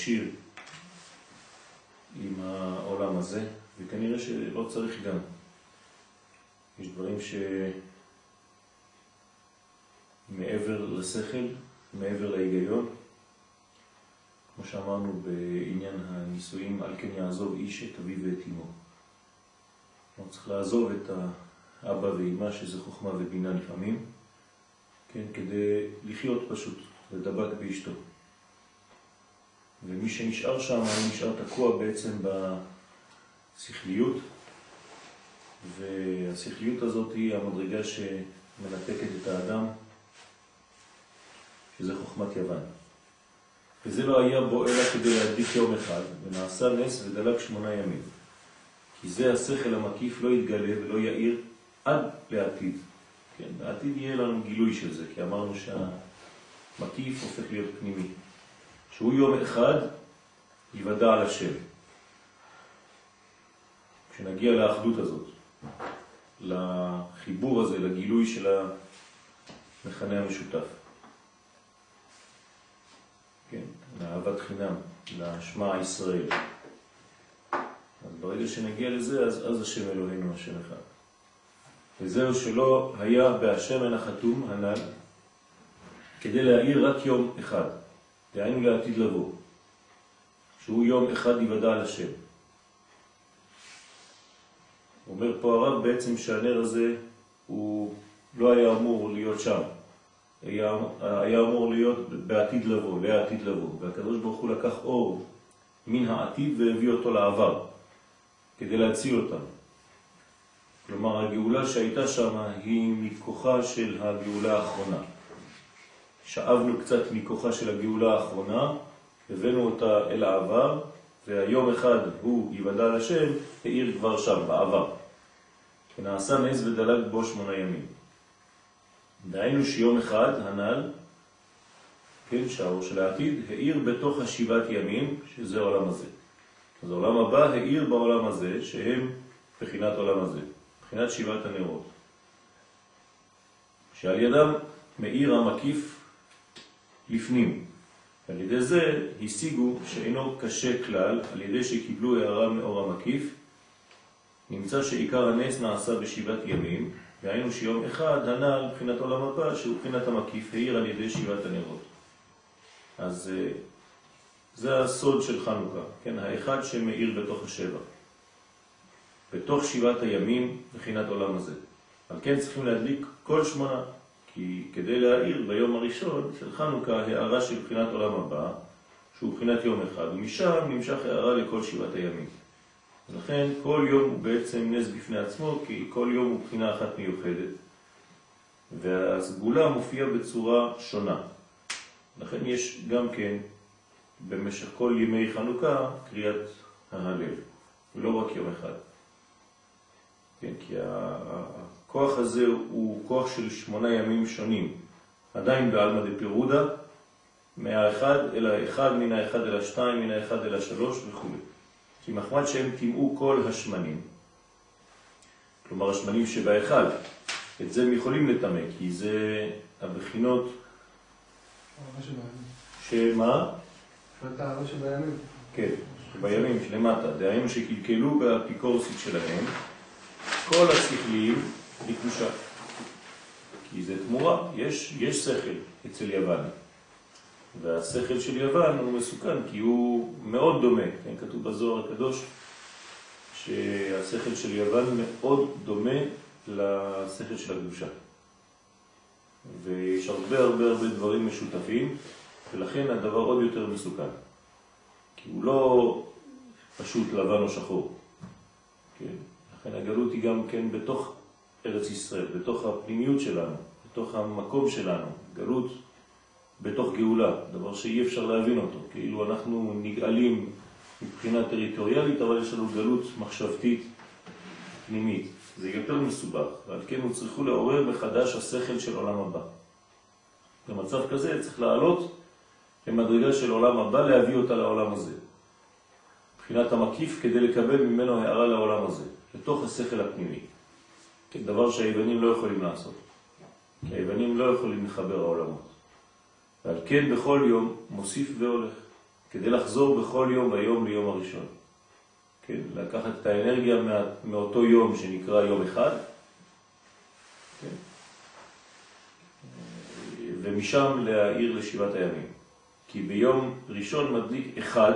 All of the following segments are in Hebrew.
ישיר עם העולם הזה, וכנראה שלא צריך גם. יש דברים שמעבר לשכל, מעבר להיגיון, כמו שאמרנו בעניין הנישואים, על כן יעזוב איש את אביו ואת אמו. הוא צריך לעזוב את האבא ואמא, שזה חוכמה ובינה לפעמים, כן, כדי לחיות פשוט, לדבק באשתו. ומי שנשאר שם, הוא נשאר תקוע בעצם בשכליות, והשכליות הזאת היא המדרגה שמנתקת את האדם, שזה חוכמת יוון. וזה לא היה בו אלא כדי להדליק יום אחד, ונעשה נס ודלק שמונה ימים. כי זה השכל המקיף לא יתגלה ולא יאיר עד לעתיד. כן, בעתיד יהיה לנו גילוי של זה, כי אמרנו שהמקיף הופך להיות פנימי. שהוא יום אחד יוודע על השם. כשנגיע לאחדות הזאת, לחיבור הזה, לגילוי של המכנה המשותף. כן, לאהבת חינם, לשמע ישראל. אז ברגע שנגיע לזה, אז, אז השם אלוהינו השם אחד. וזהו שלא היה בהשמן החתום הנ"ל כדי להאיר רק יום אחד. דהיינו לעתיד לבוא, שהוא יום אחד יוודע על השם. אומר פה הרב בעצם שהנר הזה הוא לא היה אמור להיות שם, היה, היה אמור להיות בעתיד לבוא, לעתיד לבוא, והקדוש ברוך הוא לקח אור מן העתיד והביא אותו לעבר, כדי להציל אותם. כלומר, הגאולה שהייתה שם היא מכוחה של הגאולה האחרונה. שאבנו קצת מכוחה של הגאולה האחרונה, הבאנו אותה אל העבר, והיום אחד הוא יוודע על השם, העיר כבר שם, בעבר. ונעשה נס ודלג בו שמונה ימים. דהיינו שיום אחד, הנ"ל, כן, שהאור של העתיד, העיר בתוך השבעת ימים, שזה העולם הזה. אז העולם הבא העיר בעולם הזה, שהם בחינת עולם הזה, בחינת שבעת הנרות. שעל ידם מאיר המקיף לפנים. על ידי זה השיגו שאינו קשה כלל, על ידי שקיבלו הערה מאור המקיף, נמצא שעיקר הנס נעשה בשבעת ימים, והיינו שיום אחד הנ"ל מבחינת עולם הבא, שהוא מבחינת המקיף, העיר על ידי שבעת הנרות. אז אה, זה הסוד של חנוכה, כן, האחד שמאיר בתוך השבע. בתוך שבעת הימים, מבחינת עולם הזה. על כן צריכים להדליק כל שמונה. כי כדי להאיר ביום הראשון של חנוכה הערה של בחינת עולם הבא, שהוא בחינת יום אחד, ומשם נמשך הערה לכל שבעת הימים. לכן כל יום הוא בעצם נס בפני עצמו, כי כל יום הוא בחינה אחת מיוחדת. והסגולה מופיעה בצורה שונה. לכן יש גם כן במשך כל ימי חנוכה קריאת ההלל, ולא רק יום אחד. כן, כי הכוח הזה הוא כוח של שמונה ימים שונים, עדיין בעלמא דפירודה, מהאחד אל האחד, מן האחד אל השתיים, מן האחד אל השלוש וכו'. כי מחמד שהם טימאו כל השמנים, כלומר השמנים שבאחד, את זה הם יכולים לטמא, כי זה הבחינות... שמה? כן, בימים שלמטה, דהיינו שקלקלו באפיקורסית שלהם, כל השכליים לקדושה. כי זה תמורה, יש, יש שכל אצל יוון. והשכל של יוון הוא מסוכן כי הוא מאוד דומה, כן, כתוב בזוהר הקדוש שהשכל של יוון מאוד דומה לשכל של הקדושה. ויש הרבה הרבה הרבה דברים משותפים, ולכן הדבר עוד יותר מסוכן. כי הוא לא פשוט לבן או שחור. כן? לכן הגלות היא גם כן בתוך ארץ ישראל, בתוך הפנימיות שלנו, בתוך המקום שלנו, גלות בתוך גאולה, דבר שאי אפשר להבין אותו, כאילו אנחנו נגאלים מבחינה טריטוריאלית, אבל יש לנו גלות מחשבתית פנימית, זה יותר מסובך, ועל כן הוא צריכו לעורר מחדש השכל של עולם הבא. במצב כזה צריך לעלות למדרגה של עולם הבא, להביא אותה לעולם הזה. מבחינת המקיף כדי לקבל ממנו הערה לעולם הזה, לתוך השכל הפנימי. כן, דבר שהיוונים לא יכולים לעשות. כי היוונים לא יכולים לחבר העולמות. ועל כן בכל יום מוסיף והולך, כדי לחזור בכל יום ביום ליום הראשון. כן, לקחת את האנרגיה מה, מאותו יום שנקרא יום אחד, כן, ומשם להעיר לשבעת הימים. כי ביום ראשון מדליק אחד,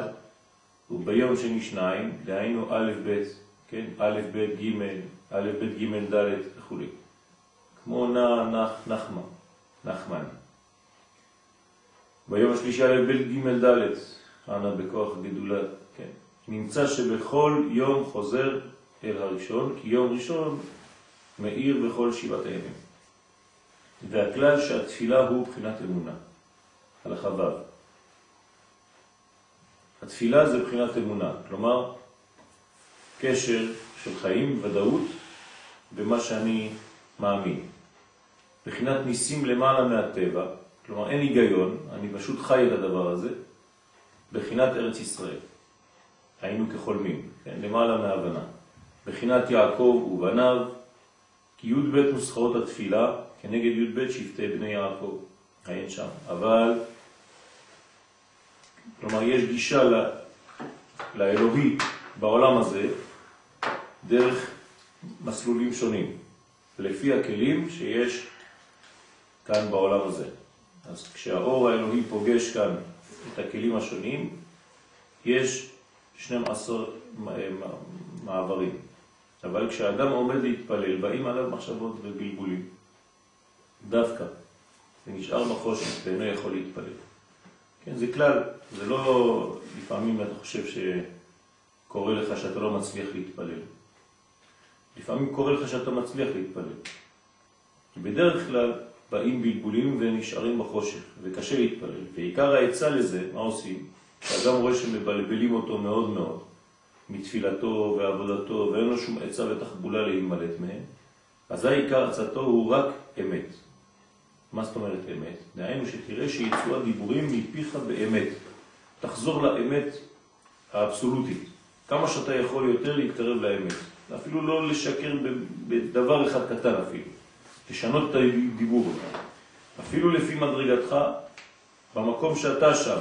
וביום שני שניים, דהיינו א' ב', כן, א' ב' ג', א' ב' ג' ד' וכו'. כמו נע, נח, נחמן, נחמן. ביום השלישי א' ב' ג' ד', אנא בכוח גדולה, כן. נמצא שבכל יום חוזר אל הראשון, כי יום ראשון מאיר בכל שבעת הימים. והכלל שהתפילה הוא בחינת אמונה, הלכה ו'. התפילה זה בחינת אמונה, כלומר קשר של חיים, ודאות, במה שאני מאמין. בחינת ניסים למעלה מהטבע, כלומר אין היגיון, אני פשוט חי את הדבר הזה, בחינת ארץ ישראל. היינו כחולמים, כן? למעלה מהבנה. בחינת יעקב ובניו, כי י' ב' נוסחאות התפילה כנגד י' ב' שבטי בני יעקב, אין שם. אבל, כלומר יש גישה ל... לאלוהי בעולם הזה דרך מסלולים שונים, לפי הכלים שיש כאן בעולם הזה. אז כשהאור האלוהי פוגש כאן את הכלים השונים, יש 12 מעברים. אבל כשאדם עומד להתפלל, באים עליו מחשבות ובלבולים. דווקא. זה נשאר בחושך ואינו יכול להתפלל. כן, זה כלל, זה לא לפעמים אתה חושב שקורה לך שאתה לא מצליח להתפלל. לפעמים קורה לך שאתה מצליח להתפלל. כי בדרך כלל באים בלבולים ונשארים בחושך, וקשה להתפלל. ועיקר העצה לזה, מה עושים? כשאדם רואה שמבלבלים אותו מאוד מאוד, מתפילתו ועבודתו, ואין לו שום עצה ותחבולה להימלט מהם, אז העיקר עצתו הוא רק אמת. מה זאת אומרת אמת? דהיינו שתראה שיצאו הדיבורים מפיך באמת. תחזור לאמת האבסולוטית. כמה שאתה יכול יותר להתקרב לאמת. אפילו לא לשקר בדבר אחד קטן אפילו. לשנות את הדיבור. אפילו לפי מדרגתך, במקום שאתה שם,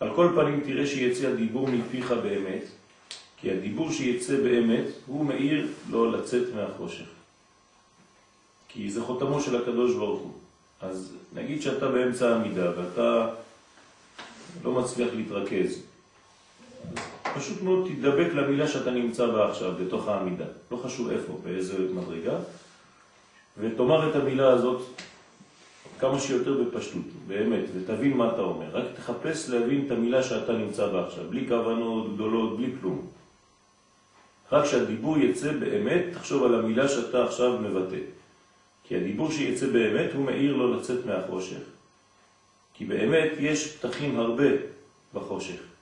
על כל פנים תראה שיצא הדיבור מפיך באמת, כי הדיבור שיצא באמת הוא מאיר לא לצאת מהחושך. כי זה חותמו של הקדוש ברוך הוא. אז נגיד שאתה באמצע העמידה ואתה לא מצליח להתרכז, פשוט מאוד תדבק למילה שאתה נמצא בה עכשיו, בתוך העמידה. לא חשוב איפה, באיזה מדרגה, ותאמר את המילה הזאת כמה שיותר בפשטות, באמת, ותבין מה אתה אומר. רק תחפש להבין את המילה שאתה נמצא בה עכשיו, בלי כוונות גדולות, בלי כלום. רק שהדיבור יצא באמת, תחשוב על המילה שאתה עכשיו מבטא. כי הדיבור שיצא באמת הוא מאיר לו לצאת מהחושך. כי באמת יש פתחים הרבה בחושך.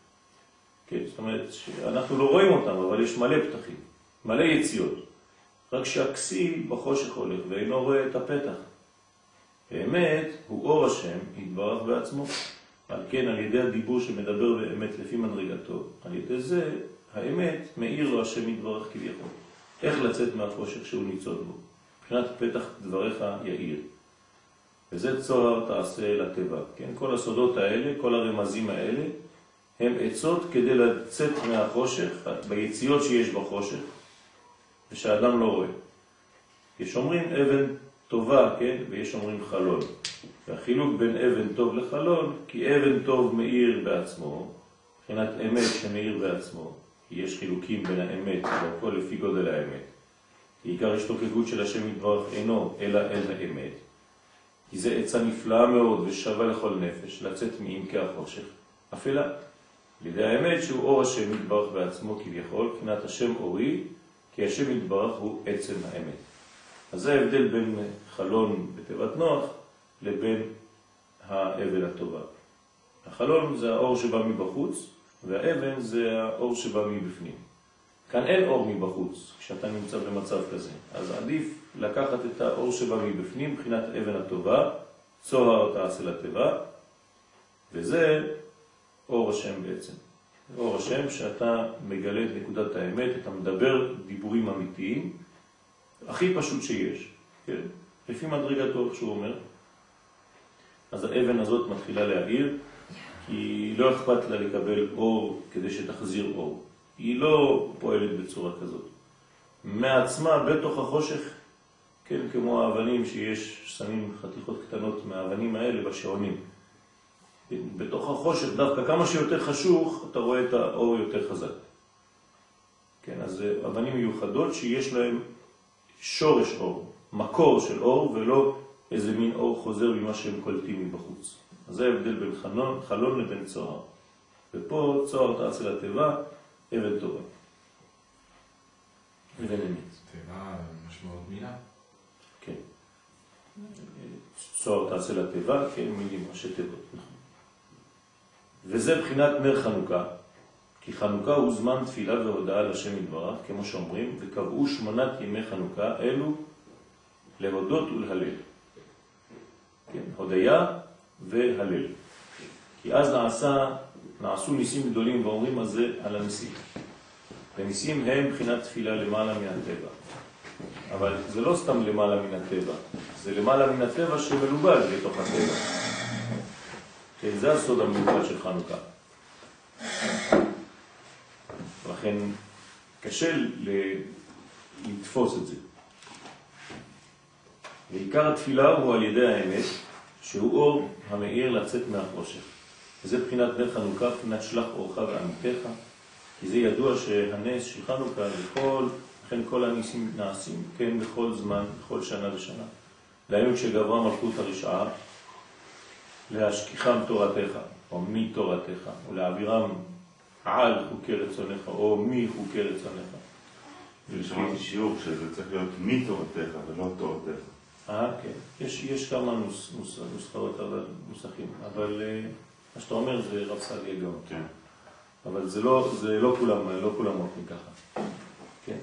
כן, זאת אומרת, אנחנו לא רואים אותם, אבל יש מלא פתחים, מלא יציאות. רק שהכסיל בחושך הולך ואינו רואה את הפתח. באמת הוא אור השם יתברך בעצמו. על כן, על ידי הדיבור שמדבר באמת לפי מדרגתו, על ידי זה האמת מאיר לו השם יתברך כביכול. איך לצאת מהחושך שהוא ניצוד בו? מבחינת פתח דבריך יאיר. וזה צוהר תעשה לטבע. כן? כל הסודות האלה, כל הרמזים האלה, הם עצות כדי לצאת מהחושך, ביציאות שיש בחושך, ושאדם לא רואה. יש אומרים אבן טובה, כן? ויש אומרים חלון. והחילוק בין אבן טוב לחלון, כי אבן טוב מאיר בעצמו, מבחינת אמת שמאיר בעצמו, יש חילוקים בין האמת, והכל לפי גודל האמת. בעיקר השתוקקות של השם יתברך אינו אלא אל האמת. כי זה עצה נפלאה מאוד ושווה לכל נפש לצאת מעמקי החושך, אפלה, על ידי האמת שהוא אור השם יתברך בעצמו כביכול, מבחינת השם אורי, כי השם יתברך הוא עצם האמת. אז זה ההבדל בין חלון בתיבת נוח לבין האבן הטובה. החלון זה האור שבא מבחוץ, והאבן זה האור שבא מבפנים. כאן אין אור מבחוץ, כשאתה נמצא במצב כזה. אז עדיף לקחת את האור שבא מבפנים, מבחינת אבן הטובה, צוהר תעשה לטבע, וזה אור השם בעצם. אור השם שאתה מגלה את נקודת האמת, אתה מדבר דיבורים אמיתיים, הכי פשוט שיש, כן? לפי מדרגתו, שהוא אומר. אז האבן הזאת מתחילה להעיר, כי לא אכפת לה לקבל אור כדי שתחזיר אור. היא לא פועלת בצורה כזאת. מעצמה, בתוך החושך, כן, כמו האבנים שיש, שמים חתיכות קטנות מהאבנים האלה בשעונים. בתוך החושך, דווקא כמה שיותר חשוך, אתה רואה את האור יותר חזק. כן, אז זה אבנים מיוחדות שיש להם שורש אור, מקור של אור, ולא איזה מין אור חוזר ממה שהם קולטים מבחוץ. אז זה ההבדל בין חלון, חלון לבין צוהר. ופה צוהר תעשה לטבע, אבן טובה. אבן אמת. טבע משמעות מילה. כן. צוהר תעשה לטבע, כן, מילים, ראשי תיבות, נכון. וזה בחינת נר חנוכה, כי חנוכה הוא זמן תפילה והודעה לשם יתברך, כמו שאומרים, וקבעו שמונת ימי חנוכה אלו להודות ולהלל. כן, הודיה והלל. כי אז נעשה, נעשו ניסים גדולים ואומרים על זה על הניסים. וניסים הם בחינת תפילה למעלה מן הטבע. אבל זה לא סתם למעלה מן הטבע, זה למעלה מן הטבע שמלובד בתוך הטבע. כן, זה הסוד המיוחד של חנוכה. לכן קשה לתפוס את זה. ועיקר התפילה הוא על ידי האמת, שהוא אור המאיר לצאת מהחושך. וזה בחינת נר חנוכה, בחינת שלח אורך ועמיתך, כי זה ידוע שהנס של חנוכה, וכל, לכן כל הניסים נעשים, כן, בכל זמן, בכל שנה ושנה. דהיינו כשגברה מלכות הרשעה, להשכיחם תורתך, או מתורתך, ולהעבירם על חוקי רצונך, או מחוקי רצונך. שמעתי שיעור שזה צריך להיות מתורתך ולא תורתך. אה, כן. יש, יש כמה נוס, נוס, נוסחאות, אבל, נוסחים, אבל אה, מה שאתה אומר זה רב סעדיה גאון. כן. אבל זה לא, זה לא כולם, לא כולם הולכים ככה. כן.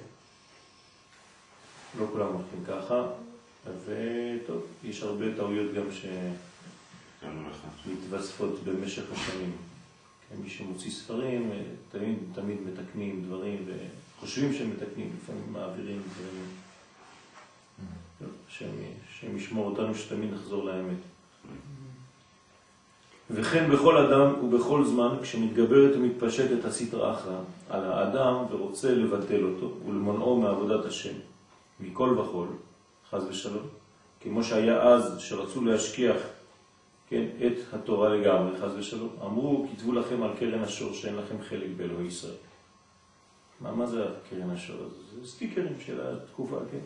לא כולם הולכים ככה, וטוב, יש הרבה טעויות גם שמתווספות במשך השנים. כן, מי שמוציא ספרים, אה, תמיד, תמיד מתקנים דברים, וחושבים שהם מתקנים, לפעמים מעבירים דברים. שהם ישמור אותנו שתמיד נחזור לאמת. וכן בכל אדם ובכל זמן, כשמתגברת ומתפשטת הסטרא אחרא על האדם ורוצה לבטל אותו ולמונעו מעבודת השם, מכל וכל, חז ושלום, כמו שהיה אז שרצו להשכיח כן, את התורה לגמרי, חז ושלום, אמרו, כתבו לכם על קרן השור שאין לכם חלק באלוהי ישראל. מה, מה זה קרן השור? זה סטיקרים של התקופה, כן?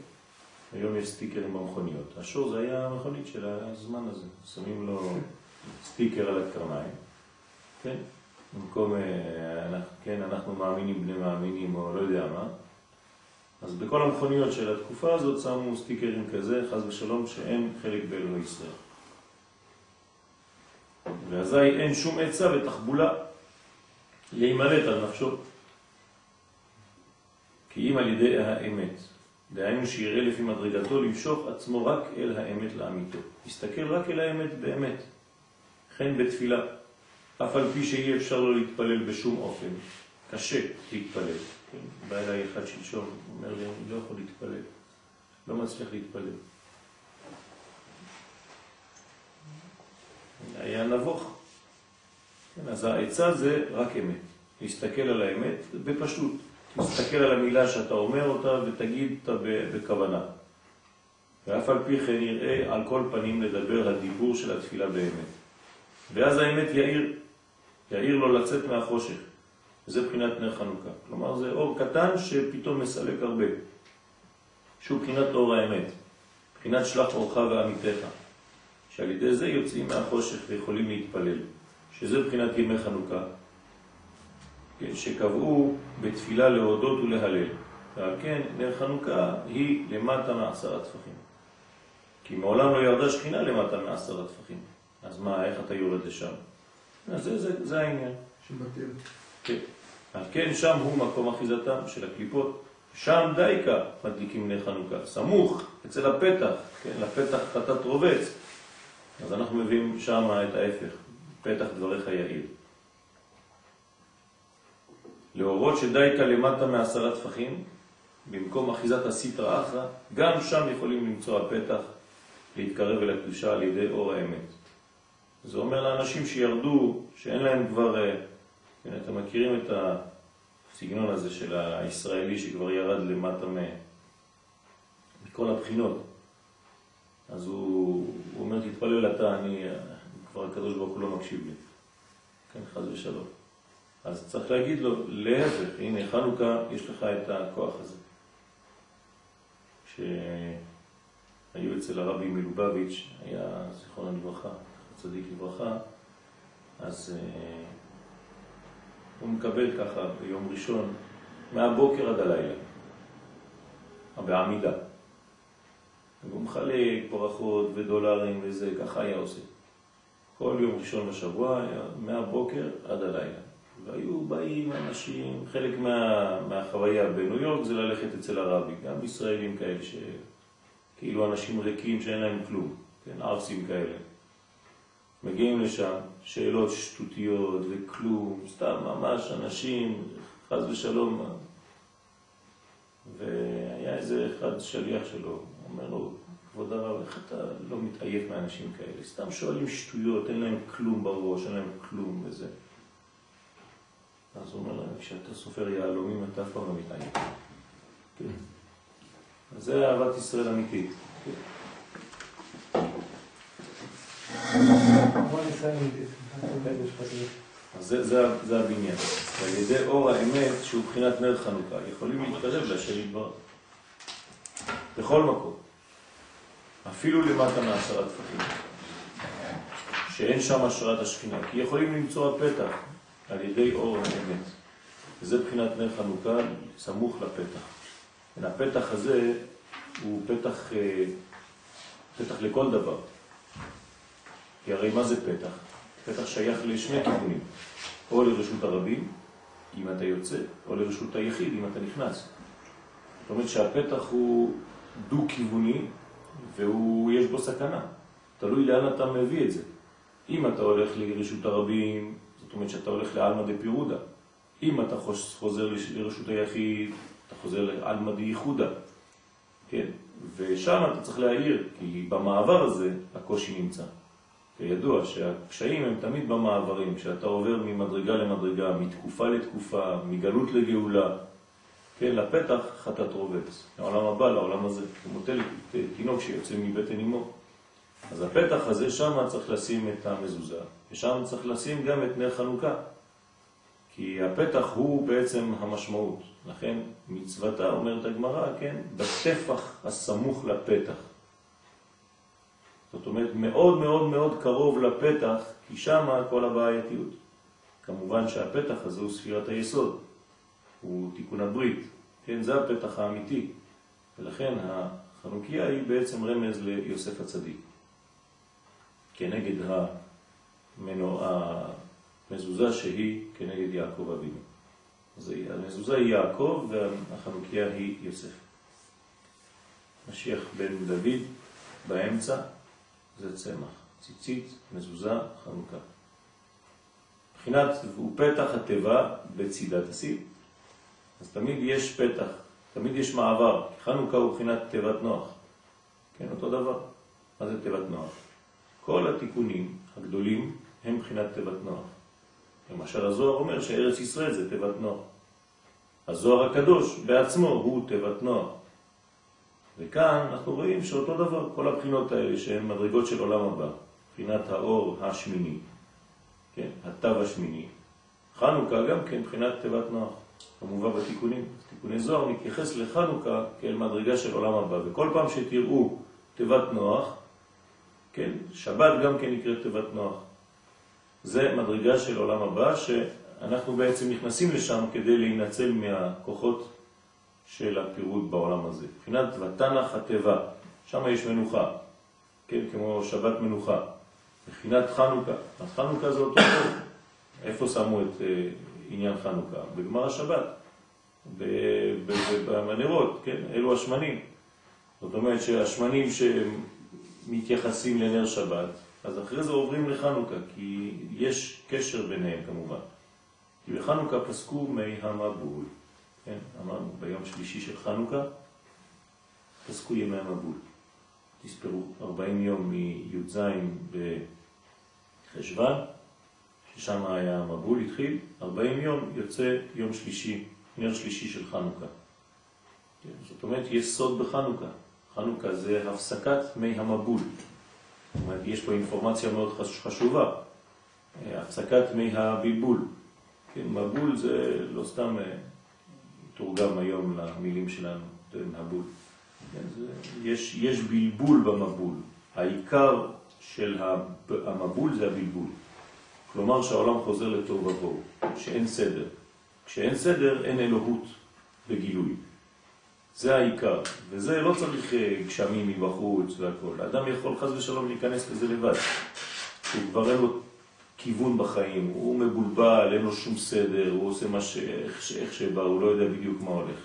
היום יש סטיקרים במכוניות. השור זה היה המכונית של הזמן הזה. שמים לו סטיקר על הקרניים, כן? במקום, אה, כן, אנחנו מאמינים בני מאמינים או לא יודע מה. אז בכל המכוניות של התקופה הזאת שמו סטיקרים כזה, חז ושלום, שאין חלק באלוהי ישראל. ואזי אין שום עצה ותחבולה להימלט על נפשו. כי אם על ידי האמת דהיינו שיראה לפי מדרגתו למשוך עצמו רק אל האמת לאמיתו. יסתכל רק אל האמת באמת. כן בתפילה, אף על פי שאי אפשר לו להתפלל בשום אופן. קשה להתפלל. כן? בא אליי אחד שלשום, אומר לי, אני לא יכול להתפלל. לא מצליח להתפלל. היה נבוך. כן, אז העצה זה רק אמת. להסתכל על האמת בפשוט. תסתכל על המילה שאתה אומר אותה ותגיד אותה בכוונה. ואף על פי כן יראה על כל פנים לדבר הדיבור של התפילה באמת. ואז האמת יאיר, יאיר לו לצאת מהחושך. זה בחינת נר חנוכה. כלומר זה אור קטן שפתאום מסלק הרבה. שהוא בחינת אור האמת. בחינת שלח אורך ועמיתך. שעל ידי זה יוצאים מהחושך ויכולים להתפלל. שזה בחינת ימי חנוכה. כן, שקבעו בתפילה להודות ולהלל. ועל כן נר חנוכה היא למטה מעשרה טפחים. כי מעולם לא ירדה שכינה למטה מעשרה טפחים. אז מה, איך אתה יורד לשם? אז זה, זה, זה העניין. שבטל. כן. על כן שם הוא מקום אחיזתם של הקליפות. שם דייקה מדליקים בני חנוכה, סמוך אצל הפתח, כן, לפתח חטאת רובץ. אז אנחנו מביאים שם את ההפך, פתח דבריך יעיל. להורות שדייקה למטה מעשרה טפחים, במקום אחיזת הסיטרא אחרא, גם שם יכולים למצוא הפתח להתקרב אל הקדושה על ידי אור האמת. זה אומר לאנשים שירדו, שאין להם כבר, אה, כן, אתם מכירים את הסגנון הזה של הישראלי שכבר ירד למטה. מכל הבחינות. אז הוא, הוא אומר, תתפלל אתה, אני, כבר הקדוש ברוך הוא לא מקשיב לי. כן, חז ושלום. אז צריך להגיד לו, להפך, הנה חנוכה, יש לך את הכוח הזה. כשהיו אצל הרבי מלובביץ', היה זיכרון לברכה, צדיק לברכה, אז uh, הוא מקבל ככה ביום ראשון, מהבוקר עד הלילה, בעמידה. והוא מחלק פרחות ודולרים וזה, ככה היה עושה. כל יום ראשון בשבוע, מהבוקר עד הלילה. והיו באים אנשים, חלק מה, מהחוויה בניו יורק זה ללכת אצל הרבי, גם ישראלים כאלה שכאילו אנשים ריקים שאין להם כלום, כן, ארסים כאלה. מגיעים לשם, שאלות שטותיות וכלום, סתם ממש אנשים, חז ושלום. והיה איזה אחד שליח שלו, אומר לו, כבוד הרב, איך אתה לא מתעייף מאנשים כאלה? סתם שואלים שטויות, אין להם כלום בראש, אין להם כלום וזה. אז הוא אומר להם, כשאתה סופר יהלומים אתה אף פעם לא מתעייף. כן. אז זה אהבת ישראל אמיתית. אז זה, זה, זה הבניין. ועל ידי אור האמת, שהוא בחינת נר חנוכה, יכולים להתקרב להשם יתברך. בכל מקום. אפילו למטה מעשרה טפחים. שאין שם השראת השכינה, כי יכולים למצוא הפתח על ידי אור האמת. וזה בחינת נר חנוכה סמוך לפתח. הפתח הזה הוא פתח, אה, פתח לכל דבר. כי הרי מה זה פתח? פתח שייך לשני כיוונים, או לרשות הרבים, אם אתה יוצא, או לרשות היחיד, אם אתה נכנס. זאת אומרת שהפתח הוא דו-כיווני, ויש בו סכנה. תלוי לאן אתה מביא את זה. אם אתה הולך לרשות הרבים, זאת אומרת שאתה הולך לאלמא דפירודה. אם אתה חוזר לרשות היחיד, אתה חוזר לאלמא דייחודה. כן? ושם אתה צריך להעיר, כי במעבר הזה הקושי נמצא. כידוע שהקשיים הם תמיד במעברים, כשאתה עובר ממדרגה למדרגה, מתקופה לתקופה, מגלות לגאולה, כן, לפתח חטאת רובץ, לעולם הבא, לעולם הזה, כמו תינוק שיוצא מבטן אמו. אז הפתח הזה, שם צריך לשים את המזוזה, ושם צריך לשים גם את נר חנוכה, כי הפתח הוא בעצם המשמעות. לכן מצוותה, אומרת הגמרא, כן, בטפח הסמוך לפתח. זאת אומרת, מאוד מאוד מאוד קרוב לפתח, כי שם כל הבעייתיות. כמובן שהפתח הזה הוא ספירת היסוד, הוא תיקון הברית, כן, זה הפתח האמיתי, ולכן החנוכיה היא בעצם רמז ליוסף הצדיק, כנגד המזוזה שהיא כנגד יעקב אבינו. אז המזוזה היא יעקב והחנוכיה היא יוסף. משיח בן דוד באמצע זה צמח, ציצית, מזוזה, חנוכה. מבחינת, הוא פתח התיבה בצידת הסיב. אז תמיד יש פתח, תמיד יש מעבר. חנוכה הוא מבחינת תיבת נוח. כן, אותו דבר. מה זה תיבת נוח? כל התיקונים הגדולים הם מבחינת תיבת נוח. למשל הזוהר אומר שארץ ישראל זה תיבת נוח. הזוהר הקדוש בעצמו הוא תיבת נוח. וכאן אנחנו רואים שאותו דבר, כל הבחינות האלה שהן מדרגות של עולם הבא, בחינת האור השמיני, כן, התו השמיני, חנוכה גם כן בחינת תיבת נוח, כמובן בתיקונים. תיקוני זוהר מתייחס לחנוכה כאל מדרגה של עולם הבא, וכל פעם שתראו תיבת נוח, כן, שבת גם כן נקראת תיבת נוח. זה מדרגה של עולם הבא שאנחנו בעצם נכנסים לשם כדי להינצל מהכוחות של הפירוד בעולם הזה. מבחינת ותנח הטבע, שם יש מנוחה, כן, כמו שבת מנוחה. מבחינת חנוכה, אז חנוכה זה אותו איפה שמו את, אה, עניין חנוכה? בגמר השבת, במנרות, כן? אלו השמנים. זאת אומרת שהשמנים שמתייחסים לנר שבת, אז אחרי זה עוברים לחנוכה, כי יש קשר ביניהם כמובן. כי בחנוכה פסקו מי המבול, כן? אמרנו ביום שלישי של חנוכה, פסקו ימי המבול. תספרו 40 יום מי"ז בחשוון, ששם היה המבול, התחיל, 40 יום יוצא יום שלישי, נר שלישי של חנוכה. כן, זאת אומרת, יש סוד בחנוכה. חנוכה זה הפסקת מי המבול. זאת אומרת, יש פה אינפורמציה מאוד חשובה, הפסקת מי הבלבול. כן, מבול זה לא סתם אה, תורגם היום למילים שלנו, זה מבול. כן, זה, יש, יש בלבול במבול. העיקר של המבול זה הבלבול. כלומר שהעולם חוזר לתוהו ובוהו, שאין סדר. כשאין סדר אין אלוהות בגילוי. זה העיקר, וזה לא צריך אה, גשמים מבחוץ והכל. האדם יכול חז ושלום להיכנס לזה לבד. הוא כבר אין לו כיוון בחיים, הוא מבולבל, אין לו שום סדר, הוא עושה מה ש... איך, איך שבא, הוא לא יודע בדיוק מה הולך.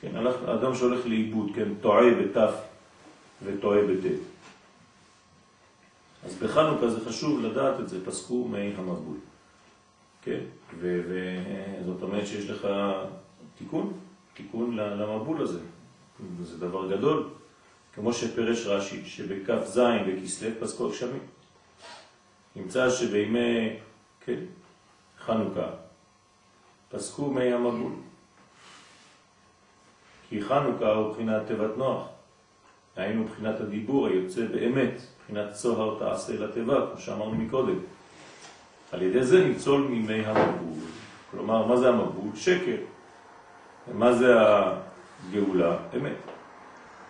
כן, אדם שהולך לאיבוד, כן, טועה בתף וטועה בטף. אז בחנוכה זה חשוב לדעת את זה, פסקו מי המבול. כן, וזאת אומרת שיש לך תיקון, תיקון למבול הזה. זה דבר גדול, כמו שפרש רש"י, שבכף זין בכסלו פסקו הגשמים. נמצא שבימי כן, חנוכה פסקו מי המבול. כי חנוכה הוא בחינת תיבת נוח. היינו בחינת הדיבור היוצא באמת, בחינת צוהר תעשה לתיבה, כמו שאמרנו מקודם. על ידי זה ניצול מימי המבול. כלומר, מה זה המבול? שקר. ומה זה הגאולה? אמת.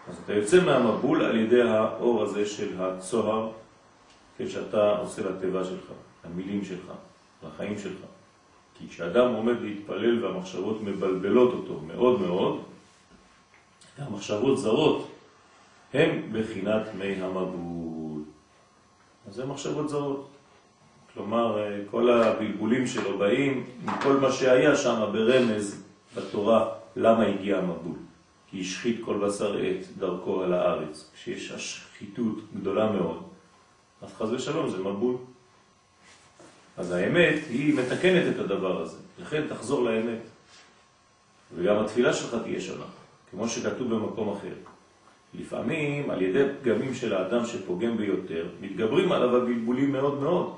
אז אתה יוצא מהמבול על ידי האור הזה של הצוהר, כשאתה עושה לטבע שלך, המילים שלך, לחיים שלך. כי כשאדם עומד להתפלל והמחשבות מבלבלות אותו מאוד מאוד, המחשבות זרות הם בחינת מי המבול. אז זה מחשבות זרות. כלומר, כל הבלבולים שלו באים מכל מה שהיה שם ברמז בתורה, למה הגיע המבול. כי השחית כל בשר עת דרכו על הארץ. כשיש השחיתות גדולה מאוד, אז חז ושלום זה מבול. אז האמת היא מתקנת את הדבר הזה, לכן תחזור לאמת. וגם התפילה שלך תהיה שונה. כמו שכתוב במקום אחר. לפעמים על ידי פגמים של האדם שפוגם ביותר, מתגברים עליו הבלבולים מאוד מאוד.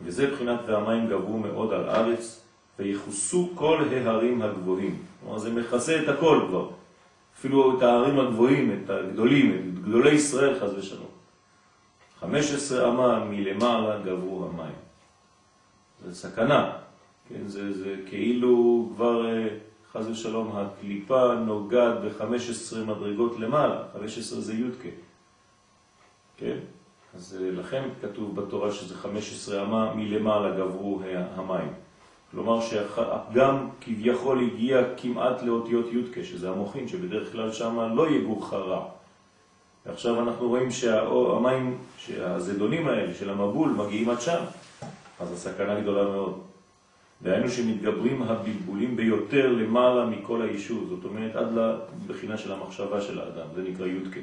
וזה בחינת והמים גברו מאוד על הארץ, ויחוסו כל ההרים הגבוהים. כלומר, זה מכסה את הכל כבר. אפילו את ההרים הגבוהים, את הגדולים, את גדולי ישראל, חז ושלום. 15 אמה מלמעלה גברו המים. זה סכנה, כן? זה, זה כאילו כבר אה, חז ושלום, הקליפה נוגעת ב-15 מדרגות למעלה, 15 זה יודקה, כן? אז אה, לכן כתוב בתורה שזה 15 אמה מלמעלה גברו המים. כלומר שהפגם כביכול הגיע כמעט לאותיות יודקה, שזה המוחין, שבדרך כלל שם לא יגור חרע. ועכשיו אנחנו רואים שהמים, שהזדונים האלה של המבול מגיעים עד שם, אז הסכנה גדולה מאוד. דהיינו שמתגברים הבלבולים ביותר למעלה מכל היישוב, זאת אומרת עד לבחינה של המחשבה של האדם, זה נקרא יודקה.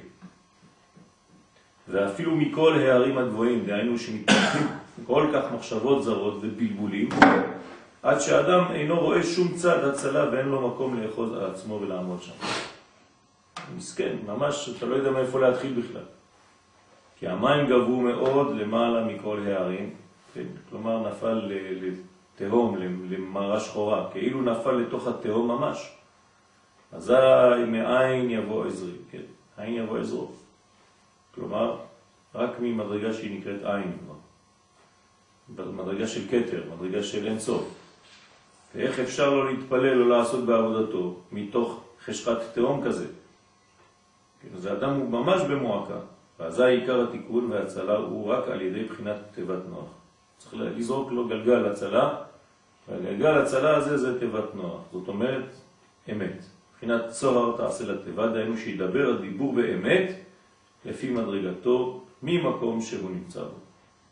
ואפילו מכל הערים הגבוהים, דהיינו שמתפתחים כל כך מחשבות זרות ובלבולים, עד שאדם אינו רואה שום צד הצלה ואין לו מקום לאחוז על עצמו ולעמוד שם. מסכן, ממש אתה לא יודע מאיפה להתחיל בכלל. כי המים גבו מאוד למעלה מכל הערים, כן? כלומר נפל תהום, למראה שחורה, כאילו נפל לתוך התהום ממש. אזי מאין יבוא עזרי, כן? עין יבוא עזרו. כלומר, רק ממדרגה שהיא נקראת עין כבר. מדרגה של קטר, מדרגה של אין סוף. ואיך אפשר לא להתפלל או לעשות בעבודתו מתוך חשכת תהום כזה? כן, אז האדם הוא ממש במועקה, ואזי עיקר התיקון וההצלה הוא רק על ידי בחינת תיבת נוח. צריך לזרוק לו גלגל הצלה, והגלגל הצלה הזה זה תיבת נוח, זאת אומרת אמת. מבחינת צוהר תעשה לתיבה, דהיינו שידבר הדיבור באמת לפי מדרגתו ממקום שהוא נמצא בו.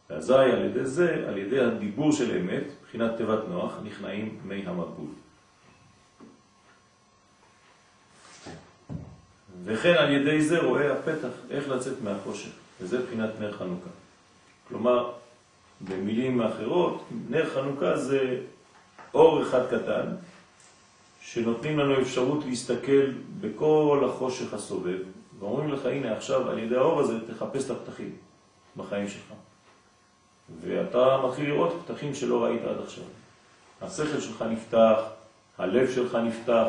ואזי על ידי זה, על ידי הדיבור של אמת, מבחינת תיבת נוח, נכנעים מי המבול. וכן על ידי זה רואה הפתח איך לצאת מהחושך, וזה מבחינת נר חנוכה. כלומר, במילים אחרות, נר חנוכה זה אור אחד קטן, שנותנים לנו אפשרות להסתכל בכל החושך הסובב, ואומרים לך, הנה עכשיו על ידי האור הזה תחפש את הפתחים בחיים שלך. ואתה מתחיל לראות פתחים שלא ראית עד עכשיו. השכל שלך נפתח, הלב שלך נפתח,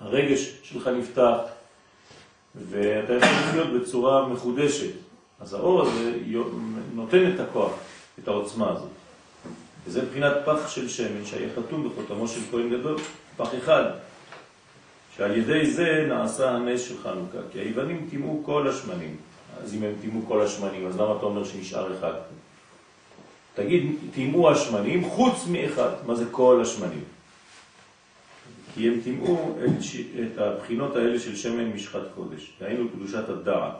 הרגש שלך נפתח, ואתה יכול לחיות בצורה מחודשת. אז האור הזה נותן את הכוח, את העוצמה הזאת. וזה מבחינת פח של שמן שהיה חתום בחותמו של כהן גדול, פח אחד, שעל ידי זה נעשה הנס של חנוכה, כי היוונים טימאו כל השמנים. אז אם הם טימאו כל השמנים, אז למה אתה אומר שנשאר אחד? תגיד, טימאו השמנים חוץ מאחד. מה זה כל השמנים? כי הם טימאו את, ש... את הבחינות האלה של שמן משחת קודש, דהיינו קדושת הדעת,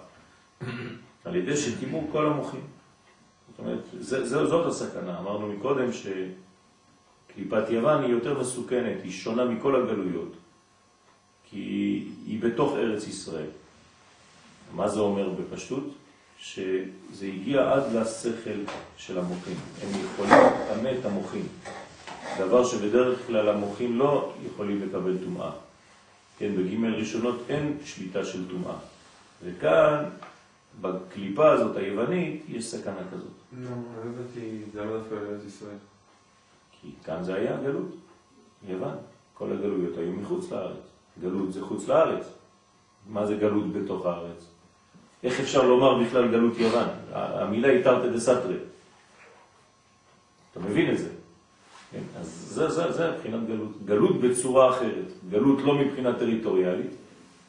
על ידי שטימאו כל המוחים. זאת אומרת, זה, זה, זאת הסכנה. אמרנו מקודם שקליפת יוון היא יותר מסוכנת, היא שונה מכל הגלויות, כי היא בתוך ארץ ישראל. מה זה אומר בפשטות? שזה הגיע עד לשכל של המוחים. הם יכולים לטמא את המוחים. דבר שבדרך כלל המוחים לא יכולים לקבל טומאה. כן, בג' ראשונות אין שליטה של טומאה. וכאן, בקליפה הזאת היוונית, יש סכנה כזאת. לא, לא הבנתי, זה לא דווקא לארץ ישראל. כי כאן זה היה גלות, יוון. כל הגלויות היו מחוץ לארץ. גלות זה חוץ לארץ. מה זה גלות בתוך הארץ? איך אפשר לומר בכלל גלות יוון? המילה היא תרתי דסתרי. אתה מבין את זה? כן? אז זה, זה, זה מבחינת גלות. גלות בצורה אחרת. גלות לא מבחינה טריטוריאלית,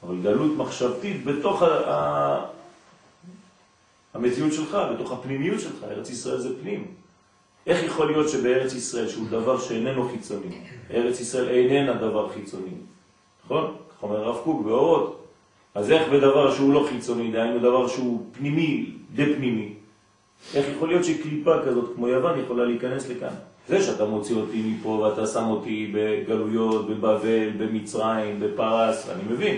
אבל גלות מחשבתית בתוך. המציאות שלך, בתוך הפנימיות שלך. ארץ ישראל זה פנים. איך יכול להיות שבארץ ישראל, שהוא דבר שאיננו חיצוני, ארץ ישראל איננה דבר חיצוני, נכון? כך אומר הרב קוק באורות. אז איך בדבר שהוא לא חיצוני, דהיינו דבר שהוא פנימי, די פנימי, איך יכול להיות שקליפה כזאת כמו יוון יכולה להיכנס לכאן? זה שאתה מוציא אותי מפה ואתה שם אותי בגלויות, בבבל, במצרים, בפרס, אני מבין.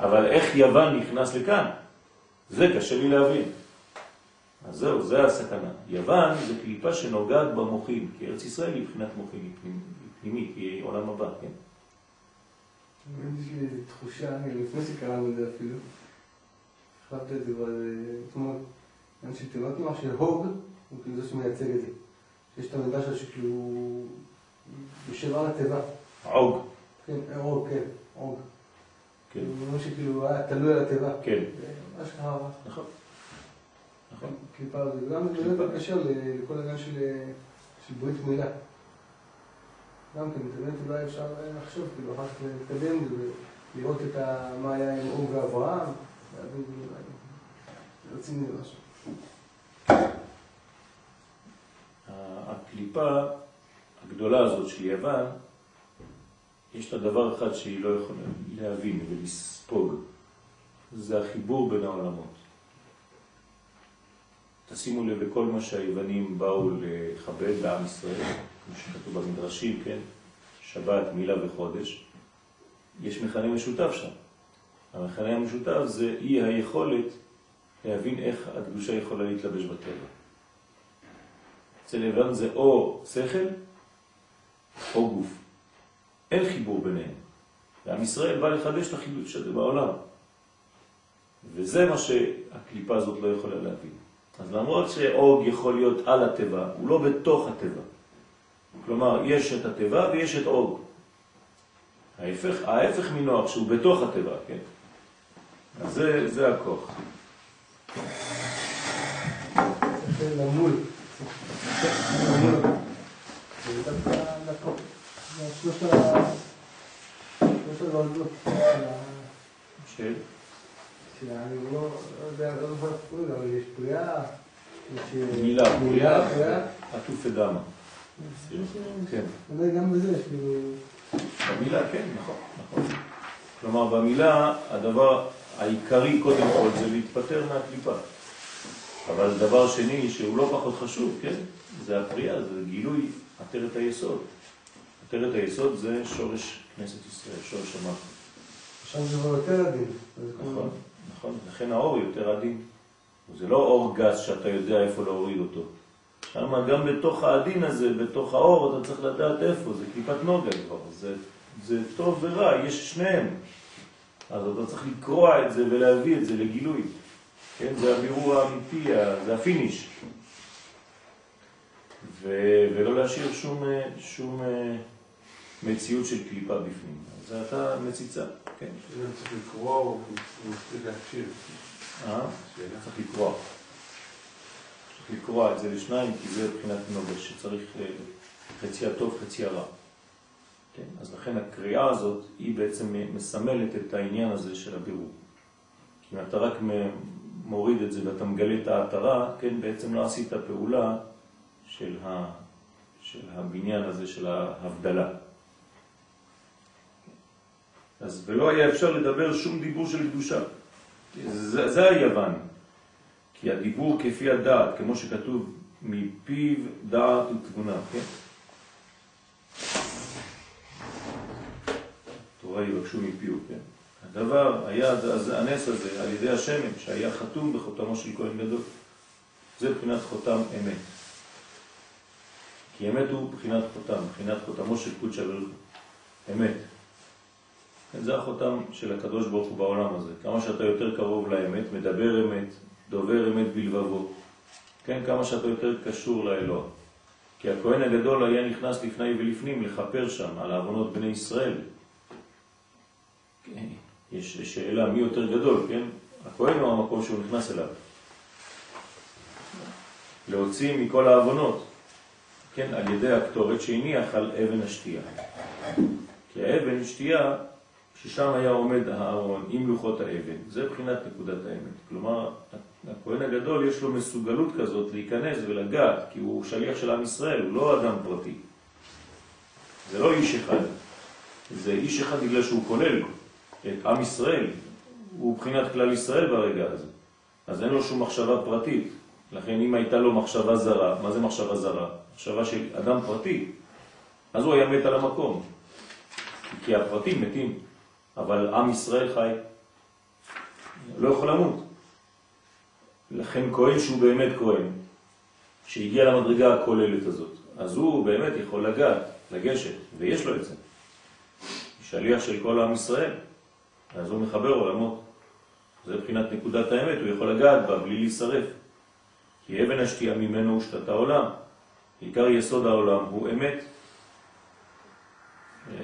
אבל איך יוון נכנס לכאן? זה קשה לי להבין. אז זהו, זה הסכנה. יוון זה קליפה שנוגעת במוחים, כי ארץ ישראל היא מבחינת מוחים, היא פנימית, היא עולם הבא, כן? יש לי תחושה, לפני שקראנו את זה אפילו, החלטתי את זה כבר, אתמול, אני של תיאוריית נוער של הוג, הוא כאילו זה שמייצג את זה. שיש את המידע שלו שכאילו יושב על התיבה. עוג. כן, עוג, כן, עוג. כן. הוא אומר שכאילו היה תלוי על התיבה. כן. מה שקרה. נכון. נכון. קליפה. וגם באמת בקשר לכל העניין של ברית מילה. גם כן, באמת אולי אפשר לחשוב, כאילו, אחר כך להתקדם ולראות את מה היה עם אור ואברהם, להבין, להוציא מזה משהו. הקליפה הגדולה הזאת של יוון, יש לה דבר אחד שהיא לא יכולה להבין ולספוג, זה החיבור בין העולמות. תשימו לב לכל מה שהיוונים באו לכבד בעם ישראל, כמו שכתוב במדרשים, כן? שבת, מילה וחודש, יש מכנה משותף שם. המכנה המשותף זה אי היכולת להבין איך הקדושה יכולה להתלבש בטבע. אצל יוון זה או שכל או גוף. אין חיבור ביניהם. ועם ישראל בא לחדש את החידוש הזה בעולם. וזה מה שהקליפה הזאת לא יכולה להבין. אז למרות שאוג יכול להיות על הטבע, הוא לא בתוך הטבע. כלומר, יש את הטבע ויש את אוג. ההפך, ההפך מנוח שהוא בתוך הטבע, כן? אז זה, זה הכוח. למול. של? שאני לא יודע, לא זוכר איך קוראים אבל יש פריאה, יש... מילה, פריאה, עטוף אדמה. כן. אולי גם בזה יש כאילו... במילה, כן, נכון, נכון. כלומר, במילה, הדבר העיקרי קודם כל זה להתפטר מהקליפה. אבל דבר שני שהוא לא פחות חשוב, כן? זה הפריאה, זה גילוי עטרת היסוד. עטרת היסוד זה שורש כנסת ישראל, שורש המלכות. שם זה כבר יותר עדין. נכון, נכון, לכן האור יותר עדין. זה לא אור גס שאתה יודע איפה להוריד אותו. שם גם בתוך העדין הזה, בתוך האור, אתה צריך לדעת איפה, זה קליפת נוגה כבר, זה, זה טוב ורע, יש שניהם. אז אתה צריך לקרוע את זה ולהביא את זה לגילוי. כן, זה הבירור האמיתי, זה הפיניש. ו, ולא להשאיר שום, שום מציאות של קליפה בפנים. אז אתה מציצה, כן. אם צריך לקרוא, הוא מספיק להקשיב. אה? צריך לקרוע. צריך לקרוע את זה לשניים, כי זה מבחינת נוגש, שצריך אה, חצי הטוב, חצי הרע. כן? אז לכן הקריאה הזאת היא בעצם מסמלת את העניין הזה של הבירור. כי אם אתה רק מוריד את זה ואתה מגלה את ההתרה, כן, בעצם לא עשית פעולה של, ה, של הבניין הזה, של ההבדלה. אז ולא היה אפשר לדבר שום דיבור של קדושה. זה, זה היוון. כי הדיבור כפי הדעת, כמו שכתוב, מפיו דעת ותבונה, כן? תורה יבקשו מפיו, כן? הדבר היה, הנס הזה, על ידי השמן, שהיה חתום בחותמו של כהן גדול. זה מבחינת חותם אמת. כי אמת הוא מבחינת חותם, מבחינת חותמו של ברוך אמת. זה החותם של הקדוש ברוך הוא בעולם הזה. כמה שאתה יותר קרוב לאמת, מדבר אמת, דובר אמת בלבבו. כן, כמה שאתה יותר קשור לאלוה. כי הכהן הגדול היה נכנס לפני ולפנים לחפר שם על העוונות בני ישראל. כן, יש שאלה מי יותר גדול, כן? הכהן הוא המקום שהוא נכנס אליו. להוציא מכל העוונות, כן, על ידי הקטורת שהניח על אבן השתייה. כי האבן שתייה ששם היה עומד הארון עם לוחות האבן. זה מבחינת נקודת האמת. כלומר, הכהן הגדול יש לו מסוגלות כזאת להיכנס ולגעת, כי הוא שליח של עם ישראל, הוא לא אדם פרטי. זה לא איש אחד. זה איש אחד בגלל שהוא כולל את עם ישראל. הוא מבחינת כלל ישראל ברגע הזה. אז אין לו שום מחשבה פרטית. לכן אם הייתה לו מחשבה זרה, מה זה מחשבה זרה? מחשבה של אדם פרטי. אז הוא היה מת על המקום. כי הפרטים מתים. אבל עם ישראל חי, לא יכול למות. לכן כהן שהוא באמת כהן, שהגיע למדרגה הכוללת הזאת, אז הוא באמת יכול לגעת, לגשת, ויש לו את זה. שליח של כל עם ישראל, אז הוא מחבר עולמות. זה מבחינת נקודת האמת, הוא יכול לגעת בה בלי להישרף. כי אבן השתייה ממנו הושתת העולם. עיקר יסוד העולם הוא אמת,